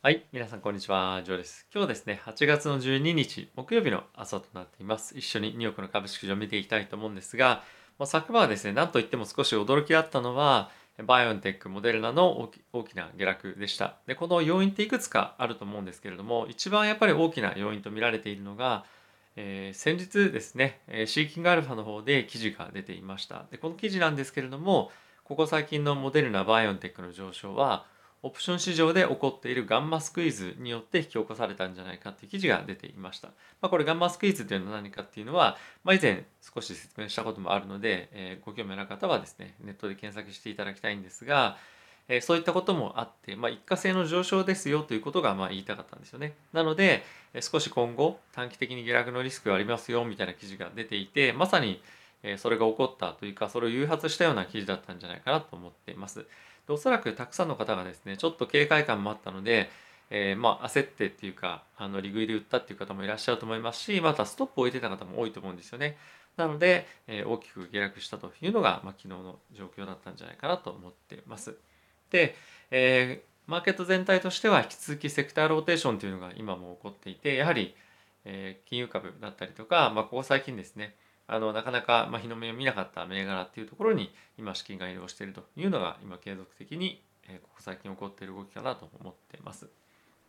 はい、皆さんこんにちは、ジョーです。今日ですね、8月の12日木曜日の朝となっています。一緒にニューヨークの株式市場を見ていきたいと思うんですが、まあ、昨晩はですね、なんといっても少し驚きだったのは、バイオンテック、モデルナの大きな下落でした。で、この要因っていくつかあると思うんですけれども、一番やっぱり大きな要因と見られているのが、えー、先日ですね、シーキングアルファの方で記事が出ていました。で、この記事なんですけれども、ここ最近のモデルナ、バイオンテックの上昇は、オプション市場で起こっているガンマスクイズによって引き起こされたんじゃないかという記事が出ていました。まあ、これガンマスクイズというのは何かっていうのは、まあ、以前少し説明したこともあるので、えー、ご興味ある方はですね、ネットで検索していただきたいんですが、えー、そういったこともあって、まあ、一過性の上昇ですよということがまあ言いたかったんですよね。なので、えー、少し今後短期的に下落のリスクがありますよみたいな記事が出ていて、まさにそれが起こったというか、それを誘発したような記事だったんじゃないかなと思っています。でおそらくたくさんの方がですねちょっと警戒感もあったので、えー、まあ焦ってっていうかあの利食いで売ったっていう方もいらっしゃると思いますしまたストップを置いてた方も多いと思うんですよね。なので、えー、大きく下落したというのが、まあ、昨日の状況だったんじゃないかなと思ってます。で、えー、マーケット全体としては引き続きセクターローテーションというのが今も起こっていてやはり、えー、金融株だったりとか、まあ、ここ最近ですねあのなかなか、ま、日の目を見なかった銘柄っていうところに今資金が移動しているというのが今継続的に、えここ最近起こっている動きかなと思ってます。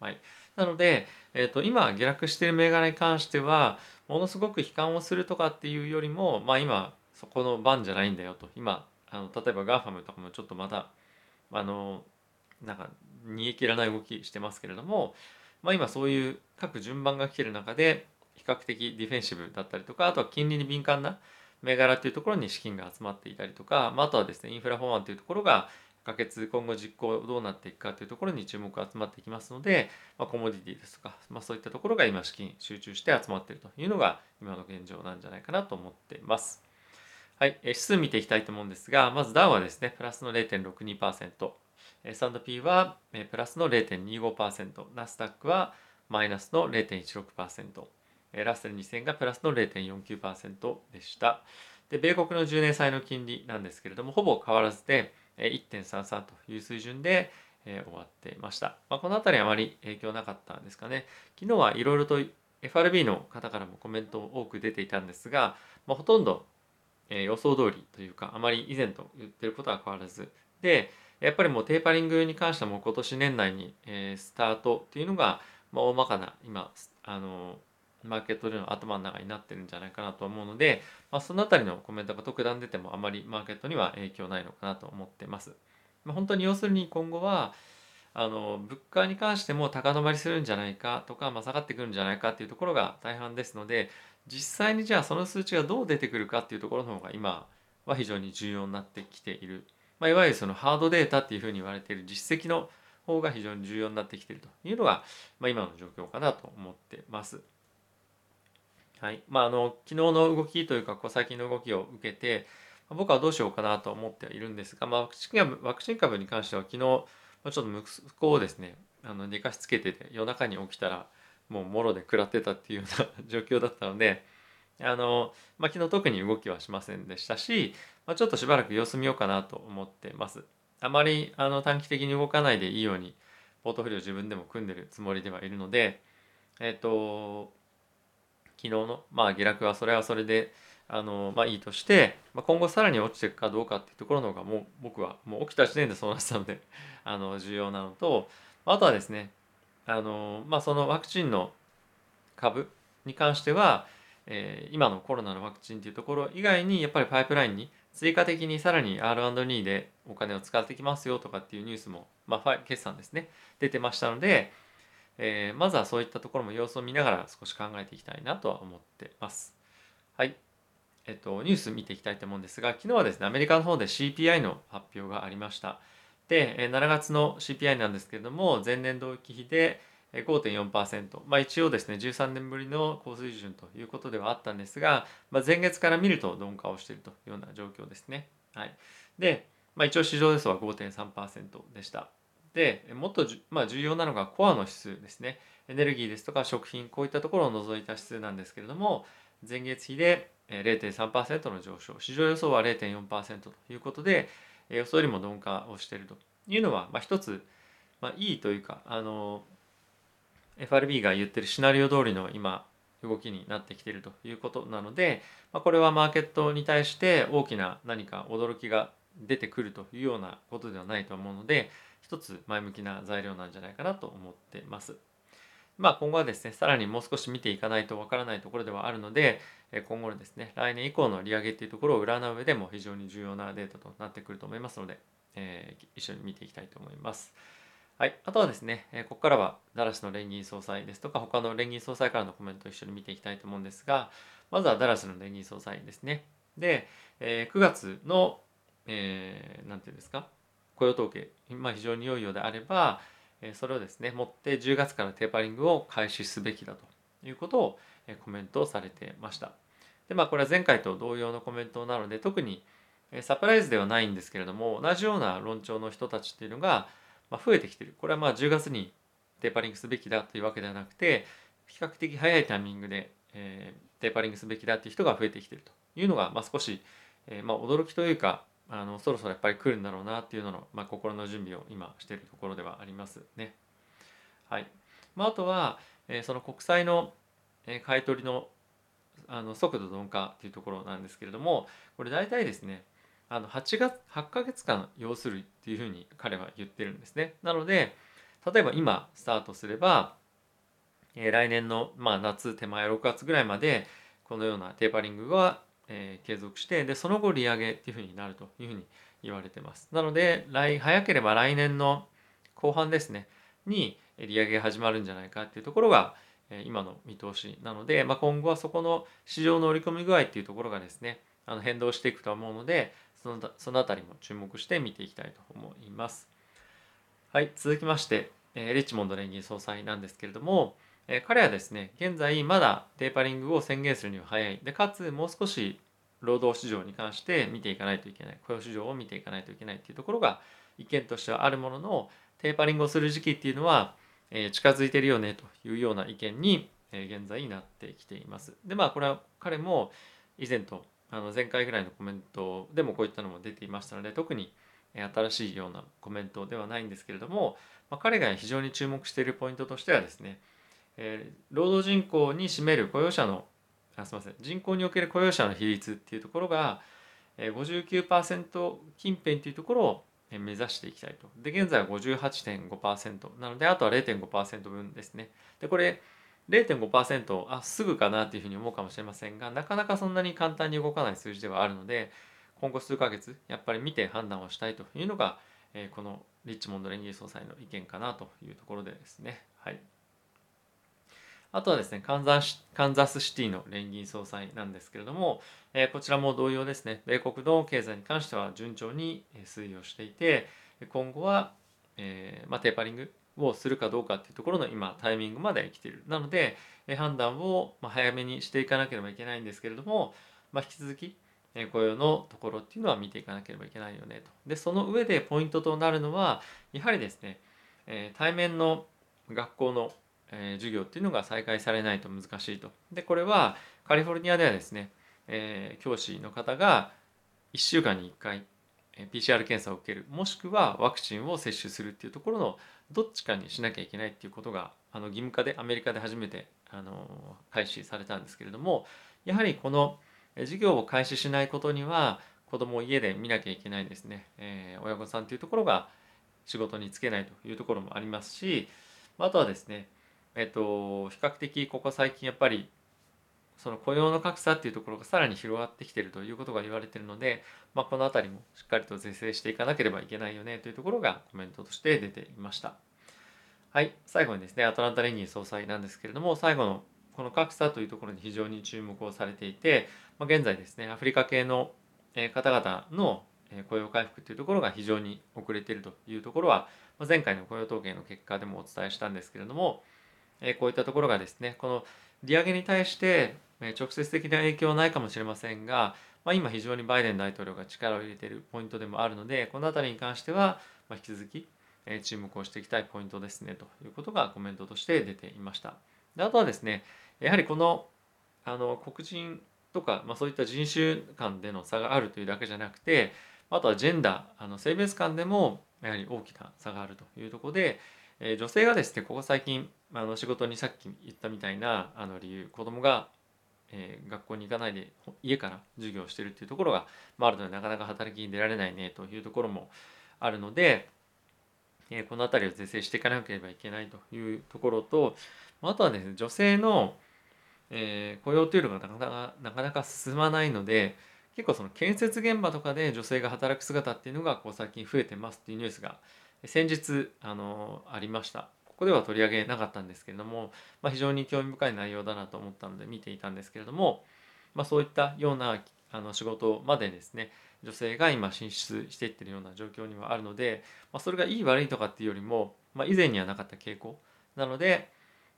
はい、なので、えーと、今下落している銘柄に関してはものすごく悲観をするとかっていうよりも、まあ、今そこの番じゃないんだよと今あの例えば GAFAM とかもちょっとまたあのなんか煮え切らない動きしてますけれども、まあ、今そういう各順番が来てる中で比較的ディフェンシブだったりとかあとは金利に敏感な銘柄っていうところに資金が集まっていたりとか、まあ、あとはですねインフラフォーマンというところが可決今後実行どうなっていくかというところに注目が集まっていきますので、まあ、コモディティですとか、まあ、そういったところが今資金集中して集まっているというのが今の現状なんじゃないかなと思っています。はい、指数見ていきたいと思うんですが、まずダウはですね、プラスの0.62%、S&P はプラスの0.25%、ナスダックはマイナスの0.16%、ラッセル2000がプラスの0.49%でした。で、米国の10年債の金利なんですけれども、ほぼ変わらずで1.33という水準で終わっていました。まあ、この辺りあまり影響なかったんですかね。昨日はいろいろと FRB の方からもコメント多く出ていたんですが、まあ、ほとんど予想通りというか、あまり以前と言ってることは変わらず、で、やっぱりもうテーパリングに関してはもう今年年内にスタートっていうのが、まあ、大まかな今あのマーケットでの頭の中になってるんじゃないかなと思うので、まあ、その辺りのコメントが特段出てもあまりマーケットには影響ないのかなと思ってます。まあ、本当に要するに今後はあの物価に関しても高止まりするんじゃないかとか、まあ、下がってくるんじゃないかっていうところが大半ですので実際にじゃあその数値がどう出てくるかっていうところの方が今は非常に重要になってきている、まあ、いわゆるそのハードデータっていうふうに言われている実績の方が非常に重要になってきているというのが、まあ、今の状況かなと思ってます。はいまあ、あの昨日の動きというかこう最近の動きを受けて僕はどうしようかなと思っているんですが、まあ、ワクチン株ワクチン株に関しては昨日、まあ、ちょっと息子をですねあの寝かしつけてて夜中に起きたらもうもろで食らってたっていうような 状況だったのであの、まあ、昨日特に動きはしませんでしたし、まあ、ちょっとしばらく様子見ようかなと思ってます。あまりあの短期的に動かないでいいようにポートフォリオ自分でも組んでるつもりではいるので、えっ、ー、と昨日の、まあ、下落はそれはそれであの、まあ、いいとして、まあ、今後さらに落ちていくかどうかっていうところの方がもう僕はもう起きた時点でそうなってたので あの重要なのとあとはですねあの、まあ、そのワクチンの株に関しては、えー、今のコロナのワクチンっていうところ以外にやっぱりパイプラインに追加的にさらに R&D でお金を使ってきますよとかっていうニュースも、まあ、決算ですね出てましたので、えー、まずはそういったところも様子を見ながら少し考えていきたいなとは思ってます。はい。えっと、ニュース見ていきたいと思うんですが、昨日はですね、アメリカの方で CPI の発表がありました。で、7月の CPI なんですけれども、前年同期比で5.4%、まあ、一応ですね、13年ぶりの高水準ということではあったんですが、まあ、前月から見ると鈍化をしているというような状況ですね。はい、で、まあ、一応市場予想は5.3%でした。でもっとまあ、重要なのがコアの指数ですね。エネルギーですとか食品こういったところを除いた指数なんですけれども前月比で0.3%の上昇。市場予想は0.4%ということで予想よりも鈍化をしているというのは、まあ、一つ、まあ、いいというかあの FRB が言ってるシナリオ通りの今動きになってきているということなので、まあ、これはマーケットに対して大きな何か驚きが出てくるというようなことではないと思うので一つ前向きな材料なんじゃないかなと思ってます。まあ今後はですねさらにもう少し見ていかないとわからないところではあるので今後のですね来年以降の利上げっていうところを占う上でも非常に重要なデータとなってくると思いますので、えー、一緒に見ていきたいと思います。はい、あとはですね、えここからはダラスの連銀総裁ですとか他の連銀総裁からのコメントを一緒に見ていきたいと思うんですがまずはダラスの連銀総裁ですねで、えー、9月の何、えー、て言うんですか雇用統計、まあ、非常に良いようであれば、それをですね持って10月からテーパリングを開始すべきだということを、コメントされてました。でまあこれは前回と同様のコメントなので特にサプライズではないんですけれども同じような論調の人たちっていうのが、増えてきてる。これはまあ10月にテーパリングすべきだというわけではなくて比較的早いタイミングで、えー、テーパリングすべきだという人が増えてきてるというのが、まあ、少し、えー、まあ驚きというかあのそろそろやっぱり来るんだろうなっていうのの、まあ、心の準備を今しているところではありますね。はいまあ、あとは、えー、その国債の、えー、買い取りのあの速度鈍化というところなんですけれどもこれ大体ですねあの8月8ヶ月間要するっていうふうに彼は言ってるんですね。なので例えば今スタートすれば、えー、来年の、まあ、夏手前6月ぐらいまでこのようなテーパリングが、えー、継続してでその後利上げっていうふうになるというふうに言われてます。なので来早ければ来年の後半ですねに利上げが始まるんじゃないかっていうところが今の見通しなので、まあ、今後はそこの市場の織り込み具合っていうところがですねあの変動していくとは思うのでそのその辺りも注目して見ていきたいと思います。はい、続きまして、えリッチモンド連銀総裁なんですけれども、え彼はですね、現在まだテーパリングを宣言するには早い。で、かつもう少し労働市場に関して見ていかないといけない。雇用市場を見ていかないといけないっていうところが意見としてはあるものの、テーパリングをする時期っていうのは、え近づいてるよねというような意見に、え現在になってきています。で、まあこれは彼も以前とあの前回ぐらいのコメントでもこういったのも出ていましたので特に新しいようなコメントではないんですけれども、まあ、彼が非常に注目しているポイントとしてはですね、えー、労働人口に占める雇用者のあすみません人口における雇用者の比率っていうところがえ59%近辺というところを目指していきたいと。で現在は58.5%なのであとは0.5%分ですね。でこれ0.5%あすぐかなっていうふうに思うかもしれませんがなかなかそんなに簡単に動かない数字ではあるので今後数ヶ月やっぱり見て判断をしたいというのが、えー、このリッチモンド連銀総裁の意見かなというところでですね。はい、あとはですねカンザスカンザスシティの連銀総裁なんですけれども、えー、こちらも同様ですね米国の経済に関しては順調に推移をしていて今後は、えーまあ、テーパリングをするかどうかっていうところの今タイミングまで来ている。なので判断を早めにしていかなければいけないんですけれども、まあ、引き続き雇用のところっていうのは見ていかなければいけないよねと。でその上でポイントとなるのはやはりですねえ対面の学校のえ授業っていうのが再開されないと難しいと。でこれはカリフォルニアではですねえ教師の方が1週間に1回 PCR 検査を受けるもしくはワクチンを接種するっていうところのどっちかにしなきゃいけないっていうことがあの義務化でアメリカで初めてあの開始されたんですけれどもやはりこの授業を開始しないことには子供を家で見なきゃいけないですね、えー、親御さんというところが仕事に就けないというところもありますしあとはですねえっと比較的ここ最近やっぱりその雇用の格差っていうところがさらに広がってきてるということが言われてるので、まあ、この辺りもしっかりと是正していかなければいけないよねというところがコメントとして出ていました。はい、最後にですねアトランタ連銀総裁なんですけれども最後のこの格差というところに非常に注目をされていて、まあ、現在ですねアフリカ系の方々の雇用回復というところが非常に遅れているというところは前回の雇用統計の結果でもお伝えしたんですけれどもこういったところがですねこの利上げに対して直接的な影響はないかもしれませんが、まあ、今非常にバイデン大統領が力を入れているポイントでもあるのでこの辺りに関しては引き続き注目をしていきたいポイントですねということがコメントとして出ていました。であとはですねやはりこのあの黒人とか、まあ、そういった人種間での差があるというだけじゃなくてあとはジェンダーあの性別間でもやはり大きな差があるというところでえ、女性がですねここ最近あの仕事にさっき言ったみたいなあの理由子供が、えー、学校に行かないで家から授業をしてるっていうところが、まあ、あるのでなかなか働きに出られないねというところもあるので、えー、この辺りを是正していかなければいけないというところとあとはですね女性の、えー、雇用というのがなかなかなかなか進まないので結構その建設現場とかで女性が働く姿っていうのがこう最近増えてますっていうニュースが先日あのありました。ここでは取り上げなかったんですけれども、まあ、非常に興味深い内容だなと思ったので見ていたんですけれども、まあ、そういったようなあの仕事までですね女性が今進出していってるような状況にはあるので、まあ、それがいい悪いとかっていうよりも、まあ、以前にはなかった傾向なので、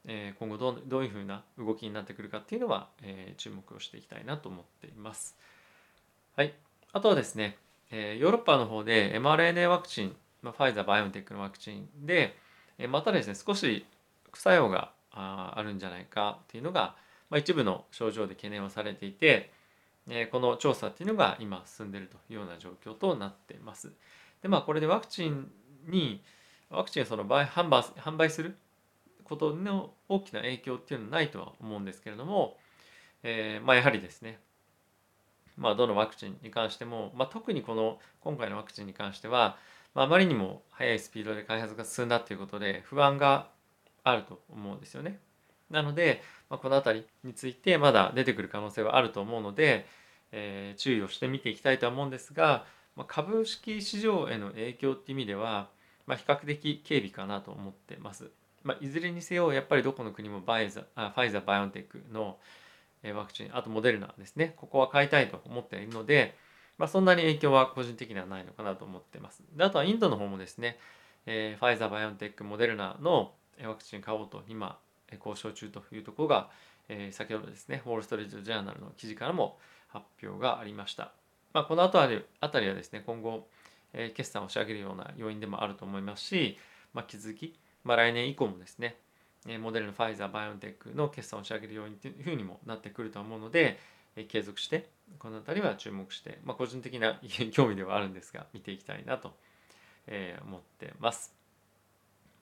えー、今後どうどういうふうな動きになってくるかっていうのは、えー、注目をしていきたいなと思っています。はい、あとはですね、えー、ヨーロッパの方で mRNA ワクチン、まあ、ファイザーバイオンテックのワクチンで、え、またですね少し副作用があるんじゃないかっていうのが、まあ、一部の症状で懸念をされていて、え、この調査っていうのが今進んでいるというような状況となっています。でまあこれでワクチンにワクチンをその販売販売することの大きな影響っていうのはないとは思うんですけれども、えー、まあやはりですねまあ、どのワクチンに関しても、まあ、特にこの今回のワクチンに関しては、まあ、まりにも速いスピードで開発が進んだということで不安があると思うんですよね。なので、まあ、この辺りについてまだ出てくる可能性はあると思うので、えー、注意をして見ていきたいとは思うんですが、まあ、株式市場への影響っていう意味では、まあ、比較的軽微かなと思ってます。まあ、いずれにせよやっぱりどこの国もバイザあファイザーバイオンテックのワクチンあとモデルナですねここは買いたいと思っているので、まあ、そんなに影響は個人的にはないのかなと思ってます。であとはインドの方もですね、えー、ファイザーバイオンテックモデルナのワクチン買おうと今交渉中というところが、えー、先ほどですねウォール・ストリート・ジャーナルの記事からも発表がありました、まあ、この後あたりはですね今後、えー、決算を仕上げるような要因でもあると思いますし、まあ、引き続き、まあ、来年以降もですねモデルのファイザー、バイオンテックの決算を仕上げるようにというふうにもなってくると思うので、継続してこの辺りは注目して、まあ、個人的な 興味ではあるんですが見ていきたいなと思ってます。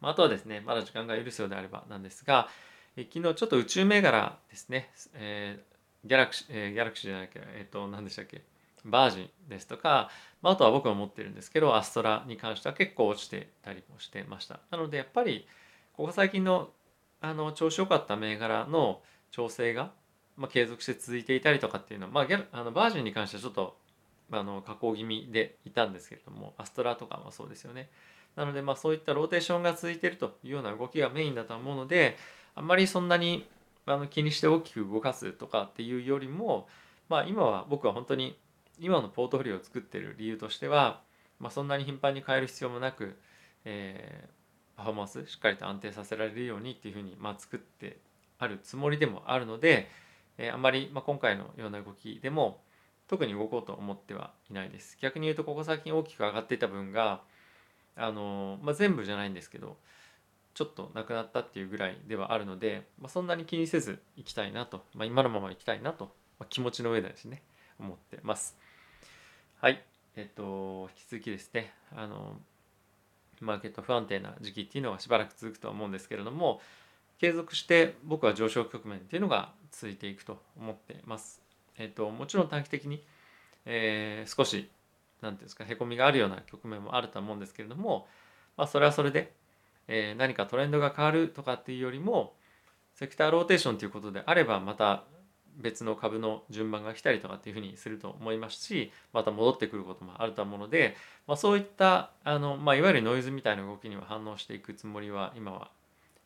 あとはですねまだ時間が許すようであればなんですが昨日ちょっと宇宙銘柄ですね、えー、ギャラクシー、えー、ギャラクシーじゃないけど、えっ、ー、と何でしたっけバージンですとか、まあ、あとは僕は持ってるんですけどアストラに関しては結構落ちてたりもしてましたなのでやっぱりここ最近のあの調子良かった銘柄の調整が、まあ、継続して続いていたりとかっていうのは、まあ、ギャあのバージョンに関してはちょっとあの加工気味でいたんですけれどもアストラとかもそうですよね。なのでまあそういったローテーションが続いているというような動きがメインだと思うのであんまりそんなにあの気にして大きく動かすとかっていうよりも、まあ、今は僕は本当に今のポートフォリオを作ってる理由としては、まあ、そんなに頻繁に変える必要もなく、えーパフォーマンスしっかりと安定させられるようにっていうふうに、まあ、作ってあるつもりでもあるので、えー、あんまり、まあ、今回のような動きでも特に動こうと思ってはいないです。逆に言うとここ最近大きく上がっていた分があのー、まあ、全部じゃないんですけどちょっとなくなったっていうぐらいではあるので、まあ、そんなに気にせずいきたいなと、まあ、今のままいきたいなと、まあ、気持ちの上でですね思ってます。はい。えっと引き続きですねあのマーケット不安定な時期っていうのがしばらく続くとは思うんですけれども継続して僕は上昇局面っていうのが続いていくと思ってます。えっ、ともちろん短期的に、えー、少し何ていうんですかへこみがあるような局面もあるとは思うんですけれども、まあ、それはそれで、えー、何かトレンドが変わるとかっていうよりもセクターローテーションということであればまた別の株の順番が来たりとかっていうふうにすると思いますしまた戻ってくることもあると思うので、まあ、そういったあの、まあ、いわゆるノイズみたいな動きには反応していくつもりは今は、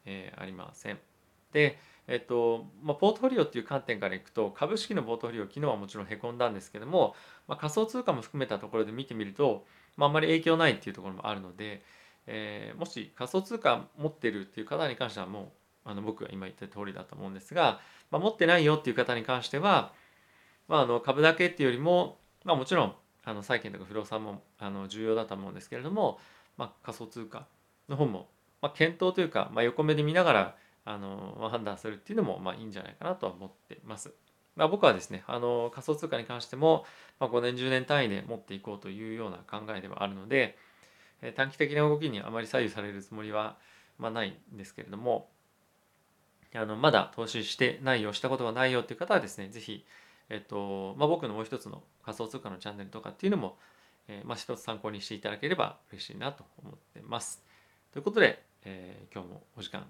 えー、ありません。で、えっとまあ、ポートフォリオっていう観点からいくと株式のポートフォリオ昨日はもちろんへこんだんですけども、まあ、仮想通貨も含めたところで見てみると、まあ、あんまり影響ないっていうところもあるので、えー、もし仮想通貨持ってるっていう方に関してはもうあの僕が今言った通りだと思うんですが、まあ、持ってないよっていう方に関しては、まあ、あの株だけっていうよりも、まあ、もちろんあの債券とか不動産もあの重要だと思うんですけれども、まあ、仮想通貨の方も、まあ、検討というか、まあ、横目で見ながらあの、判断するっていうのもまあいいんじゃないかなとは思ってます。まあ、僕はですねあの仮想通貨に関しても、まあ、5年10年単位で持っていこうというような考えではあるのでえ短期的な動きにあまり左右されるつもりはまあ、ないんですけれどもあのまだ投資してないよしたことがないよっていう方はですね是非、えっとまあ、僕のもう一つの仮想通貨のチャンネルとかっていうのも、えー、まあ、一つ参考にしていただければ嬉しいなと思ってます。ということで、えー、今日もお時間